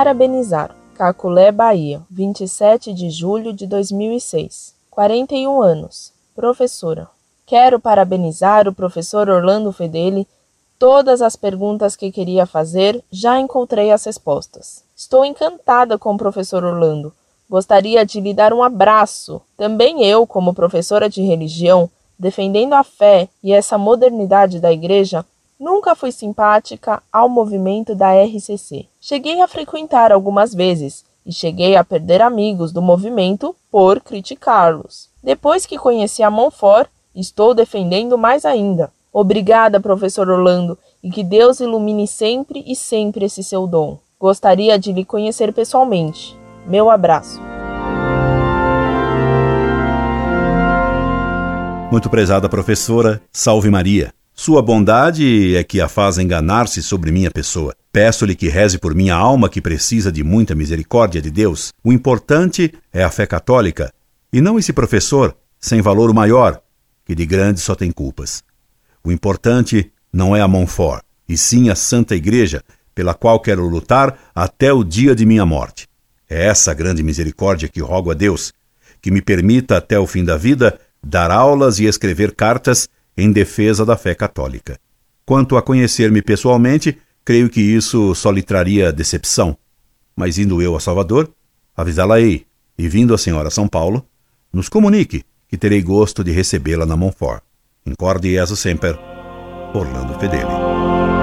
parabenizar. Caculé, Bahia, 27 de julho de 2006. 41 anos. Professora. Quero parabenizar o professor Orlando Fedeli. Todas as perguntas que queria fazer já encontrei as respostas. Estou encantada com o professor Orlando. Gostaria de lhe dar um abraço. Também eu, como professora de religião, defendendo a fé e essa modernidade da igreja, nunca fui simpática ao movimento da RCC. Cheguei a frequentar algumas vezes e cheguei a perder amigos do movimento por criticá-los. Depois que conheci a Monfort, estou defendendo mais ainda. Obrigada, professor Orlando, e que Deus ilumine sempre e sempre esse seu dom. Gostaria de lhe conhecer pessoalmente. Meu abraço. Muito prezada professora, salve Maria. Sua bondade é que a faz enganar-se sobre minha pessoa. Peço-lhe que reze por minha alma que precisa de muita misericórdia de Deus. O importante é a fé católica, e não esse professor, sem valor maior, que de grande só tem culpas. O importante não é a Montfort, e sim a Santa Igreja, pela qual quero lutar até o dia de minha morte. É essa grande misericórdia que rogo a Deus, que me permita até o fim da vida dar aulas e escrever cartas em defesa da fé católica. Quanto a conhecer-me pessoalmente, creio que isso só lhe traria decepção. Mas indo eu a Salvador, avisá-la-ei, e vindo a senhora a São Paulo, nos comunique que terei gosto de recebê-la na Montfort. Incorde Jesus Semper, Orlando Fedeli.